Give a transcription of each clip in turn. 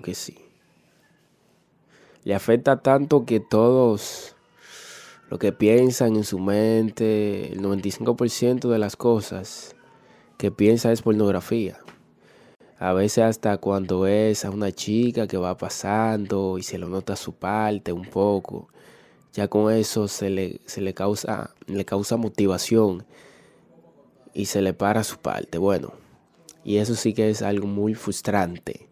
Que sí. Le afecta tanto que todos lo que piensan en su mente, el 95% de las cosas que piensa es pornografía. A veces hasta cuando ves a una chica que va pasando y se lo nota su parte un poco, ya con eso se le, se le, causa, le causa motivación y se le para su parte. Bueno, y eso sí que es algo muy frustrante.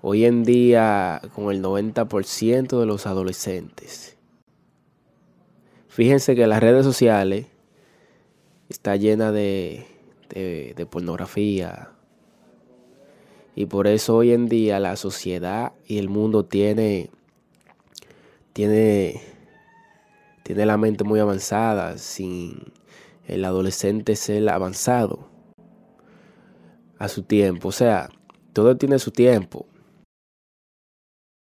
Hoy en día, con el 90% de los adolescentes. Fíjense que las redes sociales está llena de, de, pornografía. Y por eso hoy en día la sociedad y el mundo tiene, tiene, tiene la mente muy avanzada sin el adolescente ser avanzado a su tiempo. O sea, todo tiene su tiempo.